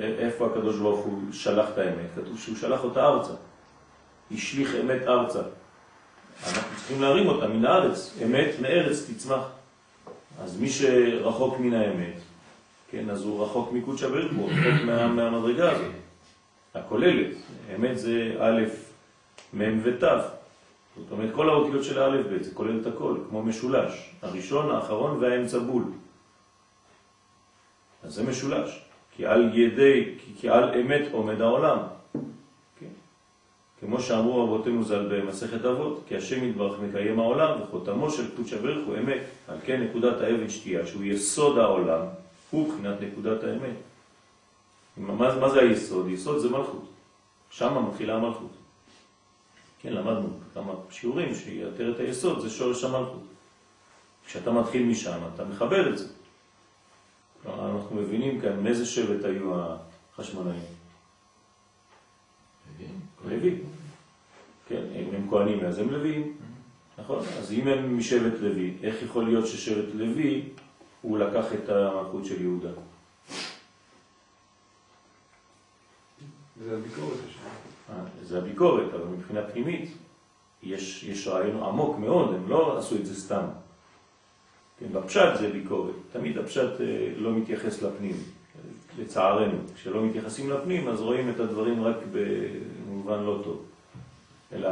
איפה הקדוש ברוך הוא שלח את האמת? כתוב שהוא שלח אותה ארצה. השליך אמת ארצה. אנחנו צריכים להרים אותה מן הארץ. אמת מארץ תצמח. אז מי שרחוק מן האמת, כן, אז הוא רחוק מקודשא ברוך הוא, רחוק מה, מהמדרגה הזאת, הכוללת. אמת זה א', מ' ות'. זאת אומרת, כל האותיות של האלף ב' זה כולל את הכל, כמו משולש. הראשון, האחרון והאמצע בול. אז זה משולש. כי על ידי, כי על אמת עומד העולם. כן? כמו שאמרו אבותינו ז"ל במסכת אבות, כי השם יתברך מקיים העולם וחותמו של קדוש הברך הוא אמת. על כן נקודת האבן שתייה, שהוא יסוד העולם, הוא בחינת נקודת האמת. מה, מה זה היסוד? יסוד זה מלכות. שם מתחילה המלכות. כן, למדנו כמה שיעורים שיותר את היסוד, זה שורש המלכות. כשאתה מתחיל משם, אתה מחבר את זה. אנחנו מבינים כאן מאיזה שבט היו החשמונאים. לוי. כן, אם הם כהנים אז הם לוויים, נכון? אז אם הם משבט לוי, איך יכול להיות ששבט לוי הוא לקח את המלכות של יהודה? זה הביקורת. אה, זה הביקורת, אבל מבחינה פנימית יש, יש רעיון עמוק מאוד, הם לא עשו את זה סתם. כן, בפשט זה ביקורת. תמיד הפשט אה, לא מתייחס לפנים, לצערנו. כשלא מתייחסים לפנים אז רואים את הדברים רק במובן לא טוב. אלא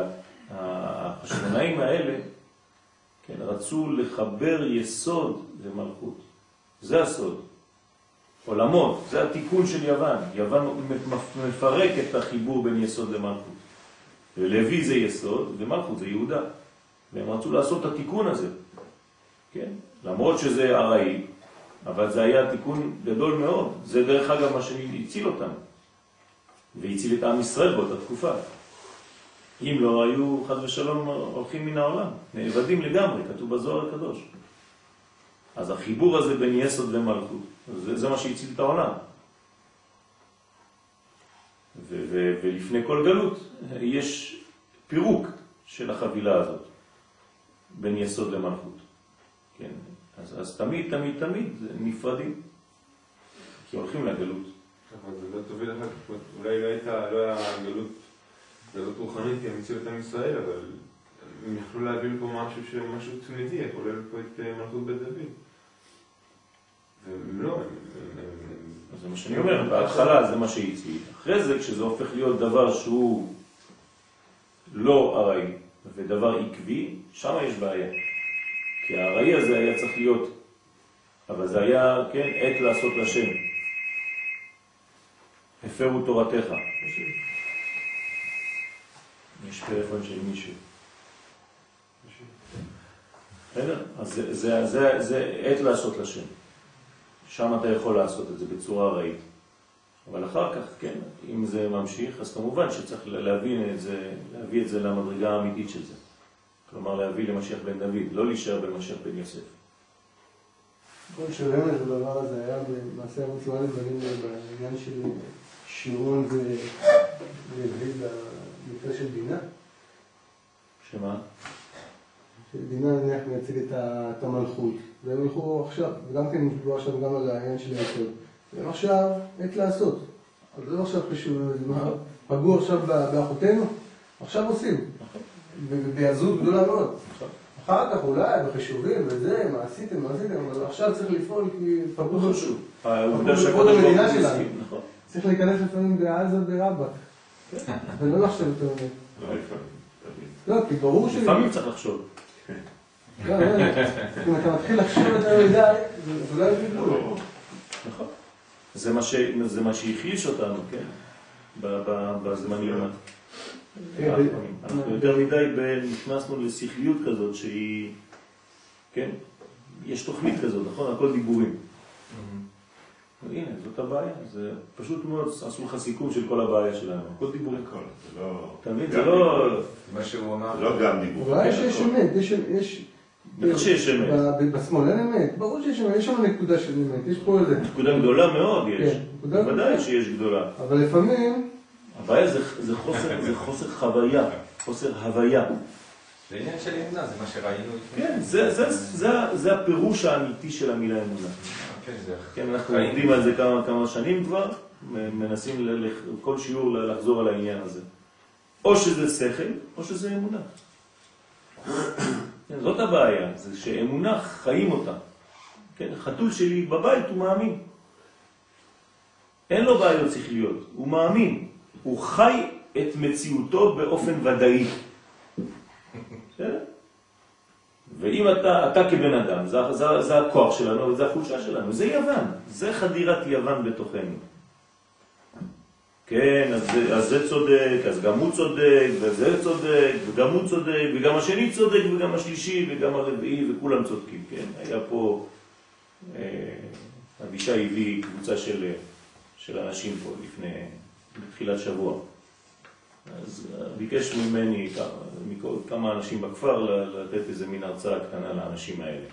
החשמונאים האלה כן, רצו לחבר יסוד למלכות. זה הסוד. עולמות, זה התיקון של יוון. יוון מפרק את החיבור בין יסוד למלכות. ולוי זה יסוד ומלכות זה יהודה. והם רצו לעשות את התיקון הזה, כן? למרות שזה ארעי, אבל זה היה תיקון גדול מאוד. זה דרך אגב מה שהציל אותם, והציל את עם ישראל באותה תקופה. אם לא, היו חד ושלום הולכים מן העולם, נאבדים לגמרי, כתוב בזוהר הקדוש. אז החיבור הזה בין יסוד ומלכות, זה, זה מה שהציל את העולם. ולפני כל גלות יש פירוק של החבילה הזאת בין יסוד למלכות. כן, אז, אז תמיד, תמיד, תמיד נפרדים, כי הולכים לגלות. אבל זה לא תוביל כך, אולי לא הייתה, לא היה גלות, גלות רוחנית, הציעו את עם ישראל, אבל הם יכלו להביא לפה משהו, משהו תמידי, כולל פה את אה, מלכות בית דוד. והם לא, הם... זה מה שאני אומר, בהתחלה זה מה שהציל. אחרי זה, כשזה הופך להיות דבר שהוא לא ארעי ודבר עקבי, שם יש בעיה. כי הארעי הזה היה צריך להיות, אבל זה היה, כן, עת לעשות לשם. הפרו תורתך. יש טלפון של מישהו. בסדר? אז זה, זה, זה, זה עת לעשות לשם. שם אתה יכול לעשות את זה בצורה ארעית. אבל אחר כך, כן, אם זה ממשיך, אז כמובן שצריך להבין את זה, להביא את זה למדרגה האמיתית של זה. כלומר, להביא למשיח בן דוד, לא להישאר במשיח בן יוסף. כל שרמז הדבר הזה היה במעשה המצווה לבנים בעניין של שירון ודוד במקרה של דינה. שמה? שדינה נניח מייצג את המלכות, והם ילכו עכשיו, וגם כן דיברו עכשיו גם על העניין של היסוד. והם עכשיו עת לעשות. אז זה לא עכשיו קשור, פגעו עכשיו באחותינו, עכשיו עושים. נכון. ובעזות גדולה מאוד. נכון. אחר כך אולי בחישובים וזה, מה עשיתם, מה עשיתם, אבל עכשיו צריך לפעול כי פגעו לא חשוב. העובדה שהקדוש ברוך הוא. מסכים, נכון. צריך להיכנס לפעמים בעזה ברבא. ולא לחשוב יותר מדי. לא. לא, כי ברור ש... לפעמים צריך לחשוב. לא, לא. אם אתה מתחיל לחשוב יותר מדי, זה לא יביא גבול. נכון. זה מה, שהחליש אותנו, כן? ב- ב- בזמנים. כן. אנחנו יותר מדי נכנסנו לשכליות כזאת שהיא, כן? יש תוכנית כזאת, נכון? הכל דיבורים. הנה, זאת הבעיה. זה פשוט מאוד, עשו לך סיכום של כל הבעיה שלנו. הכל דיבורים. הכל, זה לא... אתה מבין? זה לא... מה שהוא אמר. לא גם דיבור. יש נכון. אמת, יש... יש- בטח שיש אמת. בשמאל אין אמת, ברור שיש אמת, יש שם נקודה של אמת, יש פה איזה... נקודה גדולה מאוד יש. כן, נקודה בוודאי. שיש גדולה. אבל לפעמים, הבעיה זה, זה, חוסר, זה חוסר חוויה, חוסר הוויה. זה עניין של אמונה, זה מה שראינו לפני. כן, זה, זה, זה, זה הפירוש האמיתי של המילה אמונה. כן, זה כן, אנחנו חיים. עובדים על זה כמה, כמה שנים כבר, מנסים כל שיעור לחזור על העניין הזה. או שזה שכל, או שזה אמונה. כן, זאת הבעיה, זה שאמונה חיים אותה. כן, חתול שלי בבית הוא מאמין. אין לו בעיות שכליות, הוא מאמין. הוא חי את מציאותו באופן ודאי. ואם אתה, אתה כבן אדם, זה, זה, זה הכוח שלנו וזה החולשה שלנו, זה יוון, זה חדירת יוון בתוכנו. כן, אז, זה- אז זה צודק, אז גם הוא צודק, וזה צודק, וגם הוא צודק, וגם השני צודק, וגם השלישי, וגם הרביעי, וכולם צודקים, כן? היה פה, אה, אבישי הביא קבוצה של, של אנשים פה לפני, בתחילת שבוע. אז אה, ביקש ממני כמה, אנשים בכפר לתת איזה מין הרצאה קטנה לאנשים האלה.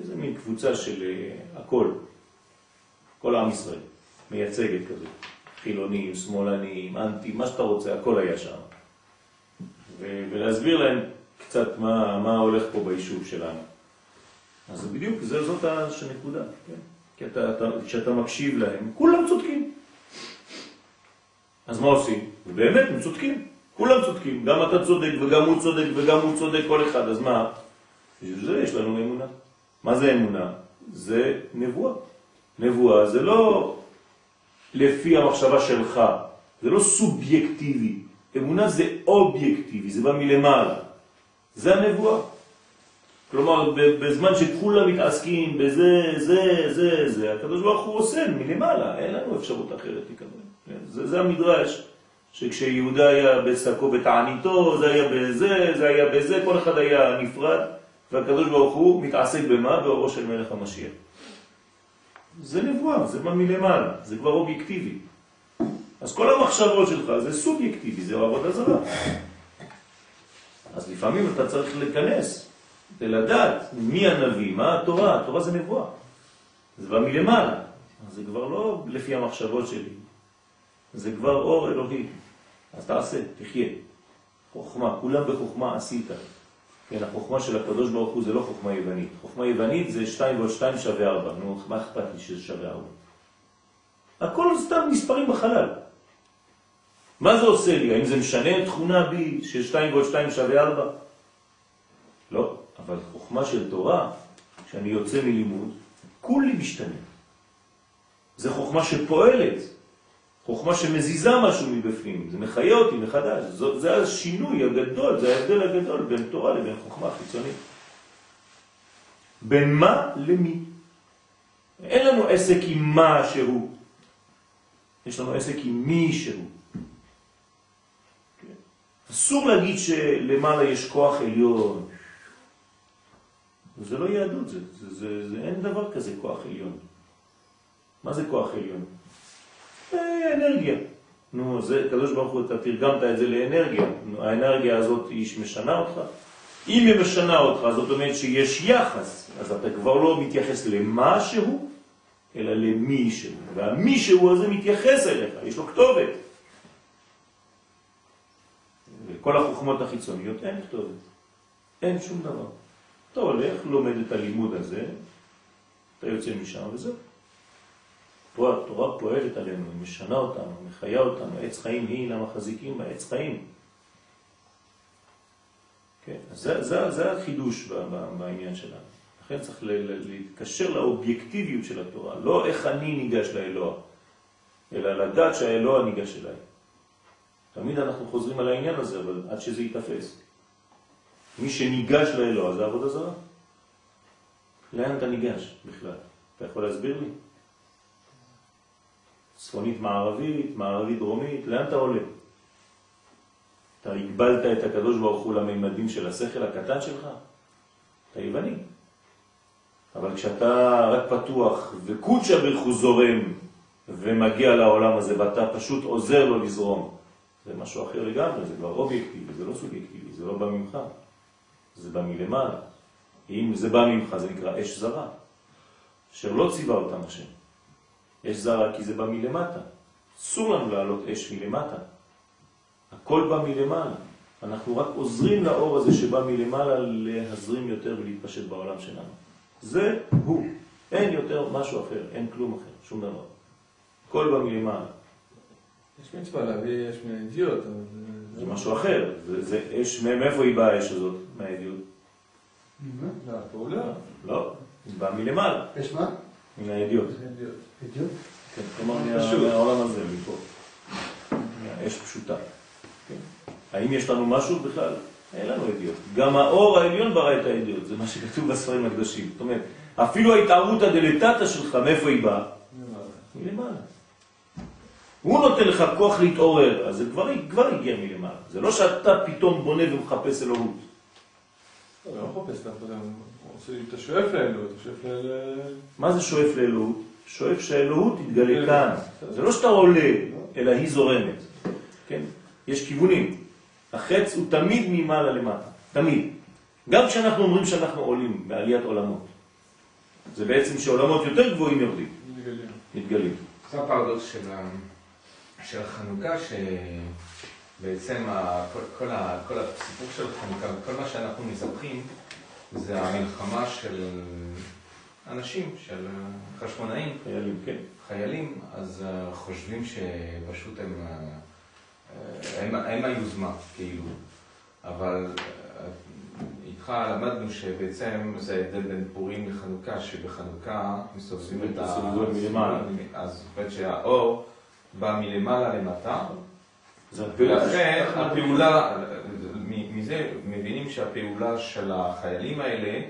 איזה מין קבוצה של אה, הכל, כל עם ישראל, מייצגת כזאת. חילונים, שמאלנים, אנטי, מה שאתה רוצה, הכל היה שם. ולהסביר להם קצת מה, מה הולך פה ביישוב שלנו. אז בדיוק, זה, זאת הנקודה, כן? כי אתה, אתה, כשאתה מקשיב להם, כולם צודקים. אז מה עושים? ובאמת, הם צודקים. כולם צודקים. גם אתה צודק, וגם הוא צודק, וגם הוא צודק, כל אחד. אז מה? בשביל זה יש לנו אמונה. מה זה אמונה? זה נבואה. נבואה זה לא לפי המחשבה שלך, זה לא סובייקטיבי. אמונה זה אובייקטיבי, זה בא מלמעלה. זה הנבואה. כלומר, בזמן שכולם מתעסקים בזה, זה, זה, זה, הקדוש ברוך הוא עושה מלמעלה, אין לנו אפשרות אחרת לקבל. כן? זה, זה המדרש שכשיהודה היה בשקו בתעניתו, זה היה בזה, זה היה בזה, כל אחד היה נפרד, והקדוש ברוך הוא מתעסק במה? באורו של מלך המשיח. זה נבואה, זה מה מלמעלה, זה כבר אובייקטיבי. אז כל המחשבות שלך זה סובייקטיבי, זה עבודה זרה. אז לפעמים אתה צריך להיכנס ולדעת מי הנביא, מה התורה, התורה זה נבואה. זה בא מלמעלה, זה כבר לא לפי המחשבות שלי, זה כבר אור אלוהי. אז תעשה, תחיה. חוכמה, כולם בחוכמה עשית. כן, החוכמה של הקדוש ברוך הוא זה לא חוכמה יוונית. חוכמה יוונית זה 2 ועוד 2 שווה 4. נו, מה אכפת לי שזה שווה 4? הכל סתם מספרים בחלל. מה זה עושה לי? האם זה משנה תכונה בי ש 2 ועוד 2 שווה 4? לא, אבל חוכמה של תורה, כשאני יוצא מלימוד, כולי משתנה. זה חוכמה שפועלת, חוכמה שמזיזה משהו מבפנים, זה מחיה אותי מחדש, זה, זה השינוי הגדול, זה ההבדל הגדול בין תורה לבין חוכמה חיצונית. בין מה למי. אין לנו עסק עם מה שהוא, יש לנו עסק עם מי שהוא. אסור להגיד שלמעלה יש כוח עליון. זה לא יהדות, זה, זה, זה, זה, אין דבר כזה כוח עליון. מה זה כוח עליון? אנרגיה. נו, זה, קדוש ברוך הוא, אתה תרגמת את זה לאנרגיה. האנרגיה הזאת היא משנה אותך. אם היא משנה אותך, זאת אומרת שיש יחס, אז אתה כבר לא מתייחס למה שהוא, אלא למי שהוא. והמי שהוא הזה מתייחס אליך, יש לו כתובת. וכל החוכמות החיצוניות אין כתובת. אין שום דבר. אתה הולך, לומד את הלימוד הזה, אתה יוצא משם וזהו. פה התורה פועלת עלינו, היא משנה אותנו, מחיה אותנו, עץ חיים היא למחזיקים בעץ חיים. כן, זה, זה, זה החידוש בעניין שלנו. לכן צריך להתקשר לאובייקטיביות של התורה, לא איך אני ניגש לאלוה, אלא לדעת שהאלוה ניגש אליי. תמיד אנחנו חוזרים על העניין הזה, אבל עד שזה ייתפס. מי שניגש לאלוה זה עבודה זרה. לאן אתה ניגש בכלל? אתה יכול להסביר לי? צפונית מערבית, מערבית דרומית, לאן אתה עולה? אתה הגבלת את הקדוש ברוך הוא למימדים של השכל הקטן שלך? אתה יווני. אבל כשאתה רק פתוח וקודשא ברכו זורם ומגיע לעולם הזה ואתה פשוט עוזר לו לזרום, זה משהו אחר לגמרי, זה כבר אובייקטיבי, זה לא סובייקטיבי, זה לא בא ממך, זה בא מלמעלה. אם זה בא ממך זה נקרא אש זרה, אשר לא ציווה אותם השם. אש זרה כי זה בא מלמטה. אסור לנו לעלות אש מלמטה. הכל בא מלמעלה. אנחנו רק עוזרים לאור הזה שבא מלמעלה להזרים יותר ולהתפשט בעולם שלנו. זה הוא. אין יותר משהו אחר, אין כלום אחר, שום דבר. הכל בא מלמעלה. יש מצווה להביא אש מהאדיוט, אבל זה... משהו אחר. זה, זה אש, מאיפה היא באה האש הזאת, מהאדיוט? לא, הפעולה. לא, היא באה מלמעלה. אש מה? מן האדיוט. אדיוט? כן, כלומר מהעולם הזה, מפה. מהאש פשוטה. כן. האם יש לנו משהו בכלל? אין לנו אדיוט. גם האור העליון ברא את האדיוט, זה מה שכתוב בספרים הקדושים. זאת אומרת, אפילו ההתערותא דלתתא שלך, מאיפה היא באה? מלמעלה. הוא נותן לך כוח להתעורר, אז זה כבר, כבר הגיע מלמעלה. זה לא שאתה פתאום בונה ומחפש אלוהות. לא, לא מחפש את אתה שואף לאלוהות, אתה שואף ל... מה זה שואף לאלוהות? שואף שהאלוהות תתגלה כאן. זה לא שאתה עולה, אלא היא זורמת. כן? יש כיוונים. החץ הוא תמיד ממעלה למטה. תמיד. גם כשאנחנו אומרים שאנחנו עולים בעליית עולמות. זה בעצם שעולמות יותר גבוהים יורדים. מתגלים. מתגלים. זה הפרדוקס של, החנוכה, שבעצם כל, כל, כל הסיפור של חנוכה וכל מה שאנחנו מספחים זה המלחמה של אנשים, של חשמונאים. חיילים, כן. חיילים, אז uh, חושבים שפשוט הם, הם, הם היוזמה, כאילו. אבל איתך למדנו שבעצם זה ההבדל בין פורים לחנוכה, שבחנוכה מסתובבים את ה... אז זאת אומרת שהאור בא מלמעלה למטה, ולכן הפעולה, מזה מבינים שהפעולה של החיילים האלה,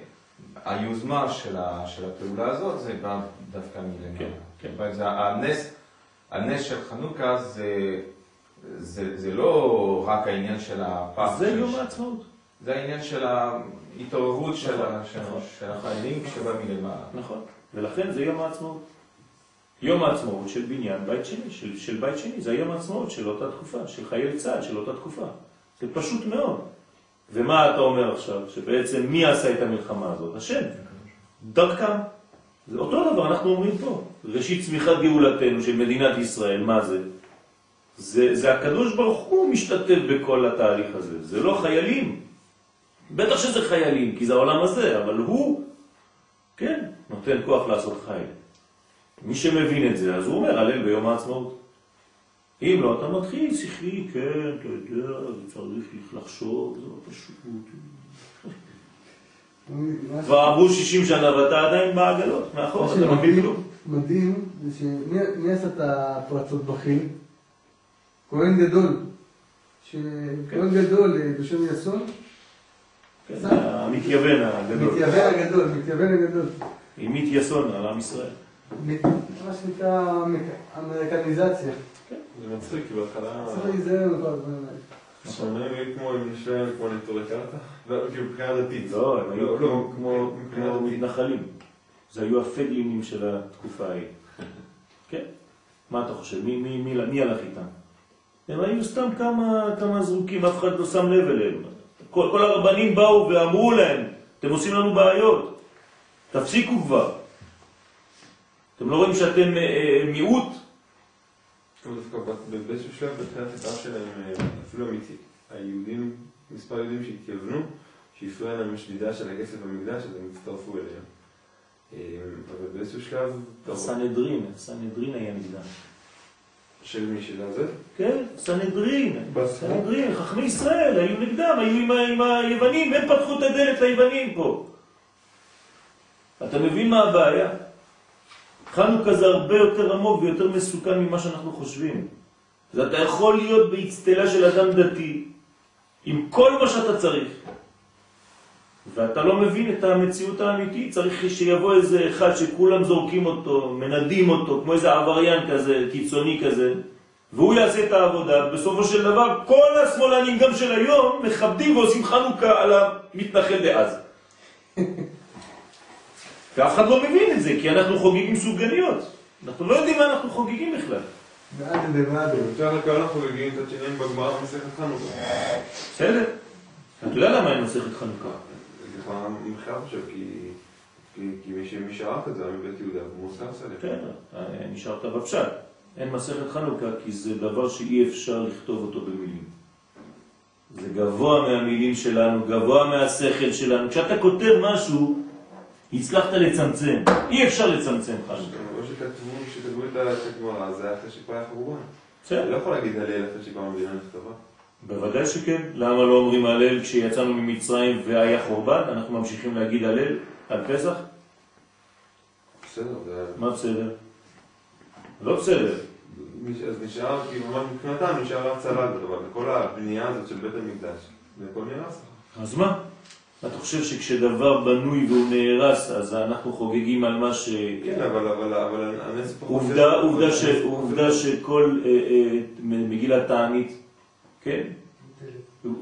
היוזמה של, ה, של הפעולה הזאת זה בא דווקא מלמעלה. כן, כן. זה הנס, הנס של חנוכה זה זה, זה לא רק העניין של הפעם. זה יום העצמאות. זה העניין של ההתעוררות של, נכון, נכון. של החיילים שבא מלמעלה. נכון. ולכן זה יום העצמאות. יום העצמאות של בניין בית שני, של, של בית שני, זה היום העצמאות של אותה תקופה, של חיילי צה"ל של אותה תקופה. זה פשוט מאוד. ומה אתה אומר עכשיו? שבעצם מי עשה את המלחמה הזאת? השם. דרכם. זה אותו דבר אנחנו אומרים פה. ראשית צמיחת גאולתנו של מדינת ישראל, מה זה? זה, זה הקדוש ברוך הוא משתתף בכל התהליך הזה, זה לא חיילים. בטח שזה חיילים, כי זה העולם הזה, אבל הוא, כן, נותן כוח לעשות חייל. מי שמבין את זה, אז הוא אומר, הלל ביום העצמאות. אם לא, אתה מתחיל שכלי, כן, אתה יודע, זה צריך לחשוב, זה לא פשוט. כבר עברו 60 שנה ואתה עדיין בעגלות, מאחור, אתה לא מבין כלום. מדהים זה שמי מי עשה את הפרצות בחיל? כהן גדול. שכהן גדול אה, בשם יסון, כן, המתייוון הגדול. מתייוון הגדול, מתייוון הגדול. עם מתייסון על עם ישראל. מה שנקרא אמריקניזציה. זה מצחיק, כי בהתחלה... צריך להיזהר מכל הדברים האלה. השמיים היו כמו, אם נשאר כמו נטורי קרתא, לא, כאילו מבחינה דתית. לא, הם היו לא, כמו- לא, כמו. מתנחלים. זה היו הפדלינים של התקופה ההיא. כן. מה אתה חושב? מי- מי- מי מי הלך איתם? הם היו סתם כמה כמה זרוקים, אף אחד לא שם לב אליהם. כל כל הרבנים באו ואמרו להם, אתם עושים לנו בעיות, תפסיקו כבר. אתם לא רואים שאתם אה, אה, מיעוט? דווקא באיזשהו שלב בתחילת הקרב שלהם, אה, אפילו אמיתי, היהודים, מספר יהודים שהתייוונו, שהפריע להם השדידה של הכסף במקדש, אז הם הצטרפו אליהם. אבל באיזשהו שלב, סנהדרין, סנהדרין היה נגדם. של מי שזה זה? כן, סנהדרין. סנהדרין, חכמי ישראל, היו נגדם, היו עם היוונים, הם פתחו את הדלת ליוונים פה. אתה מבין מה הבעיה? חנוכה זה הרבה יותר עמוק ויותר מסוכן ממה שאנחנו חושבים. אז אתה יכול להיות באצטלה של אדם דתי, עם כל מה שאתה צריך, ואתה לא מבין את המציאות האמיתית, צריך שיבוא איזה אחד שכולם זורקים אותו, מנדים אותו, כמו איזה עבריין כזה, קיצוני כזה, והוא יעשה את העבודה, בסופו של דבר כל השמאלנים גם של היום מכבדים ועושים חנוכה על המתנחל דאז. ואף אחד לא מבין את זה, כי אנחנו חוגגים סופגניות. אנחנו לא יודעים מה אנחנו חוגגים בכלל. ועד לבד. יותר לקהל אנחנו חוגגים את השינויים בגמרא במסכת חנוכה. בסדר? אתה יודע למה אין מסכת חנוכה? זה ככה מחקר חושב, כי... מי שערך את זה היה מבית יהודה, הוא מוסר סלף. כן, אה, נשארת בפשט. אין מסכת חנוכה כי זה דבר שאי אפשר לכתוב אותו במילים. זה גבוה מהמילים שלנו, גבוה מהשכל שלנו. כשאתה כותב משהו, הצלחת לצמצם. אי אפשר לצמצם חנוכה. או שכתבו, שכתבו את הגמרא, זה היה אחרי שכבר היה חורבן. בסדר. לא יכול להגיד הלל אחרי שכבר המדינה נכתבה. בוודאי שכן. למה לא אומרים הלל כשיצאנו ממצרים והיה חורבן? אנחנו ממשיכים להגיד הלל על פסח? בסדר. מה בסדר? לא בסדר. אז נשאר, כאילו, ממש מבחינתם נשאר הצלת, אבל כל הבנייה הזאת של בית המקדש, זה הכל נהרס. אז מה? אתה חושב שכשדבר בנוי והוא נהרס, אז אנחנו חוגגים על מה ש... כן, אבל, אבל, אבל הנס פחות... עובדה, עובדה, ש, עובדה שכל אה, אה, מגילת תענית, כן?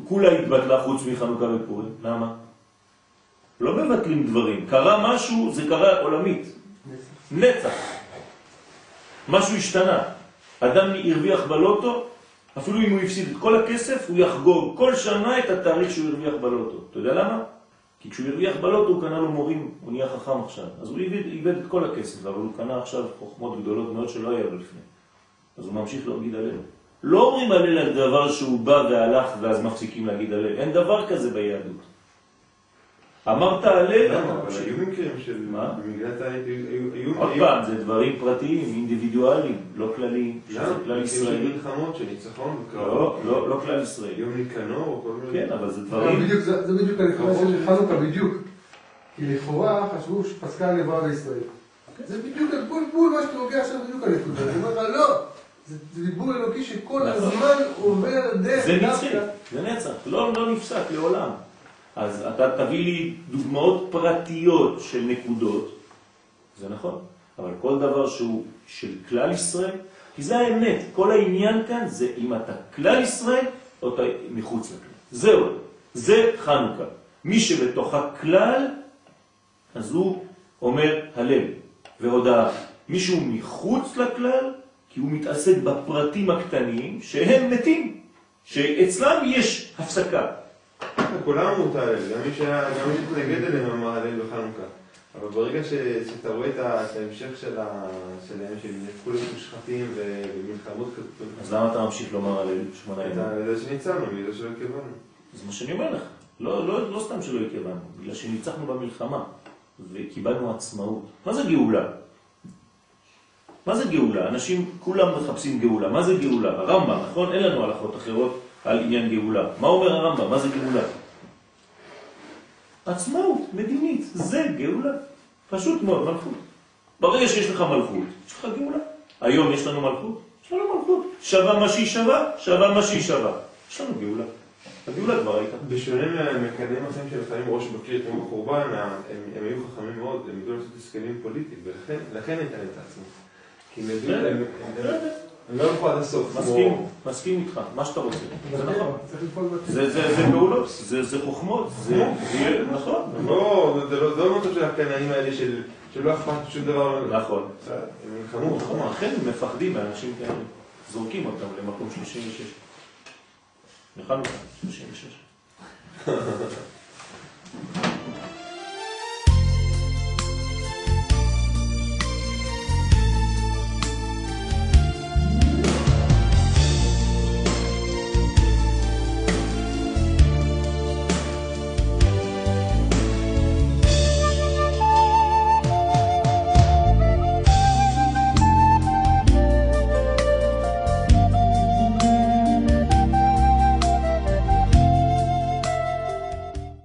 כולה התבטלה חוץ מחנוכה ופורים. למה? לא מבטלים דברים. קרה משהו, זה קרה עולמית. נצח. משהו השתנה. אדם הרוויח בלוטו, אפילו אם הוא הפסיד את כל הכסף, הוא יחגוג כל שנה את התאריך שהוא הרוויח בלוטו. אתה יודע למה? כי כשהוא הרוויח בלוטו הוא קנה לו מורים, הוא נהיה חכם עכשיו. אז הוא איבד, איבד את כל הכסף, אבל הוא קנה עכשיו חוכמות גדולות מאוד שלא היה לו לפני. אז הוא ממשיך להגיד הלל. לא אומרים הלל על דבר שהוא בא והלך ואז מפסיקים להגיד הלל. אין דבר כזה ביהדות. אמרת הלל, למה? אבל היו מקרים של... מה? במגילת היו... עוד פעם, זה דברים פרטיים, אינדיבידואליים, לא כלליים, שזה למה? כלל ישראלי. מלחמות, של ניצחון, לא, לא, לא כלל ישראלי. יום ניקנור, או כל מיני... כן, אבל זה זה דברים... בדיוק- זה בדיוק הנקודה של חנוכה, בדיוק. כי לכאורה חשבו שפסקה הנבואה בישראל. זה בדיוק בול בול מה שאתה נוגע עכשיו בדיוק הנקודה. אני אומר לך, לא, זה דיבור אלוקי שכל נכון. הזמן עובר דרך זה. נצחי, זה נצח, לא, לא נפסק לעולם. אז אתה תביא לי דוגמאות פרטיות של נקודות, זה נכון, אבל כל דבר שהוא של כלל ישראל, כי זה האמת. כל העניין כאן זה אם אתה כלל ישראל או אתה מחוץ לכלל. זהו, זה חנוכה. מי שבתוך הכלל, אז הוא אומר הלל והודעה. מי שהוא מחוץ לכלל, כי הוא מתעסק בפרטים הקטנים שהם מתים, שאצלם יש הפסקה. כולם אמרו את ההלל, גם מי שהתנגד אליהם אמר הלל בחנוכה. אבל ברגע שאתה רואה את ההמשך שלהם, שהם נהפכו להיות מושחתים ו- ומלחמות כזאת, אז למה אתה ממשיך לומר הלל שמונה ימים? זה שניצלנו, מזה שלא התכוונו. זה מה שאני אומר לך. לא, לא, לא סתם שלא התכוונו, בגלל שניצחנו במלחמה וקיבלנו עצמאות. מה זה גאולה? מה זה גאולה? אנשים כולם מחפשים גאולה. מה זה גאולה? הרמב"ם, נכון? אין לנו הלכות אחרות על עניין גאולה. מה אומר הרמב"ם? מה זה גאולה? עצמאות מדינית, זה גאולה. פשוט מאוד, מלכות. ברגע שיש לך מלכות, יש לך גאולה. היום יש לנו מלכות? יש לנו מלכות. שווה מה שהיא שווה, שווה מה שהיא שווה. יש לנו גאולה. הגאולה כבר הייתה. בשונה מהמקדם החיים שלפעמים ראש בקיר כמו בחורבן, הם, היו חכמים מאוד, הם ידעו לעשות הסכמים פוליטיים, ולכן הייתה את העצמאות. כי הם ידעו, הם לא הלכו עד הסוף. מסכים, מסכים איתך, מה שאתה רוצה. זה נכון. בטבע. זה, פעולות, זה, זה חוכמות, זה, זה נכון, לא, זה לא, זה לא מצב של הקנאים האלה של, שלא אכפת שום דבר. נכון. הם נלחמו, נכון, נכון. אכן הם מפחדים מאנשים כאלה, זורקים אותם למקום 36. לחנוכה, 36.